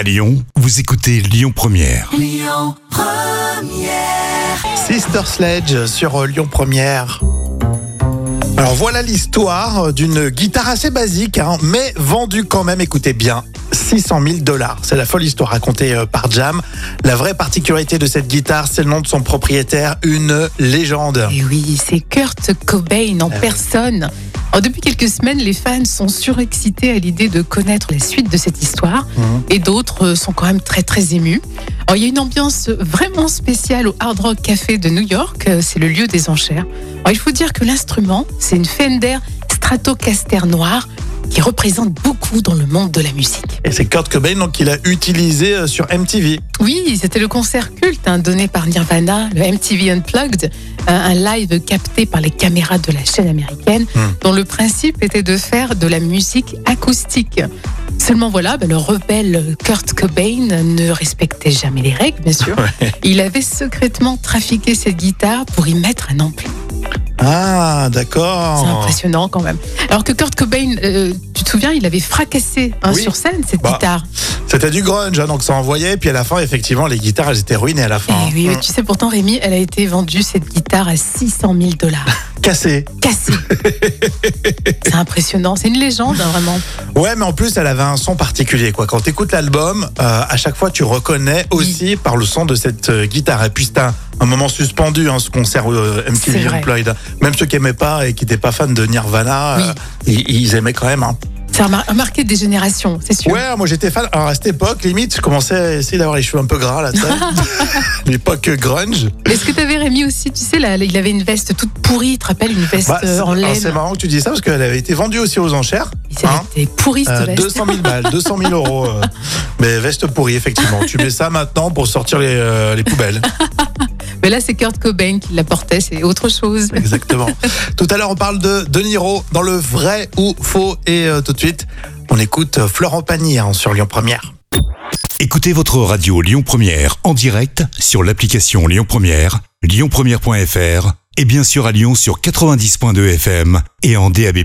À Lyon, vous écoutez Lyon Première. Sister Sledge sur euh, Lyon Première. Alors voilà l'histoire d'une guitare assez basique, hein, mais vendue quand même, écoutez bien, 600 000 dollars. C'est la folle histoire racontée euh, par Jam. La vraie particularité de cette guitare, c'est le nom de son propriétaire, une légende. Et oui, c'est Kurt Cobain en Ah oui. personne. Alors, depuis quelques semaines, les fans sont surexcités à l'idée de connaître la suite de cette histoire Mhm. et d'autres euh, sont quand même très très émus. Alors, il y a une ambiance vraiment spéciale au Hard Rock Café de New York, euh, c'est le lieu des enchères. Alors, il faut dire que l'instrument, c'est une Fender Stratocaster noire qui représente beaucoup dans le monde de la musique. Et c'est Kurt Cobain donc, qu'il a utilisé euh, sur MTV. Oui, c'était le concert culte hein, donné par Nirvana, le MTV Unplugged, un, un live capté par les caméras de la chaîne américaine, Hmm. dont le principe était de faire de la musique acoustique. Seulement voilà, ben, le rebelle Kurt Cobain ne respectait jamais les règles, bien sûr. Il avait secrètement trafiqué cette guitare pour y mettre un ampli. Ah, C'est d'accord. impressionnant quand même. Alors que Kurt Cobain, euh, te souviens, il avait fracassé hein, Oui. sur scène cette Bah, guitare. C'était du grunge, hein, donc ça envoyait. Puis à la fin, effectivement, les guitares, elles étaient ruinées à la fin. Et oui, mais tu sais, pourtant, Rémi, elle a été vendue, cette guitare, à 600 000 dollars. Cassées. Cassée. c'est impressionnant. C'est une légende, hein, vraiment. Ouais, mais en plus, elle avait un son particulier. Quoi. Quand tu écoutes l'album, euh, à chaque fois, tu reconnais aussi par le son de cette euh, guitare. Et puis, c'était un, un moment suspendu, hein, ce concert euh, C'est MTV. Unplugged. Même ceux qui aimaient pas et qui n'étaient pas fans de Nirvana, Oui. euh, ils, ils aimaient quand même. hein. Ça a mar- marqué des générations, c'est sûr. Ouais, moi j'étais fan. Alors à cette époque, limite, je commençais à essayer d'avoir les cheveux un peu gras là. L'époque grunge. Est-ce que tu avais Rémi aussi Tu sais, là, il avait une veste toute pourrie, tu te rappelles, une veste Bah, euh, en laine? c'est marrant que tu dis ça parce qu'elle avait été vendue aussi aux enchères. Il hein. pourri, cette Euh, veste. 200 000 balles, 200 000 euros. euh, mais veste pourrie, effectivement. Tu mets ça maintenant pour sortir les, euh, les poubelles. Mais là, c'est Kurt Cobain qui la portait, c'est autre chose. Exactement. tout à l'heure, on parle de De Niro dans le vrai ou faux. Et euh, tout de suite, on écoute euh, Florent Pagny hein, sur Lyon Première. Écoutez votre radio Lyon Première en direct sur l'application Lyon Première, lyonpremière.fr et bien sûr à Lyon sur 90.2 FM et en DAB+.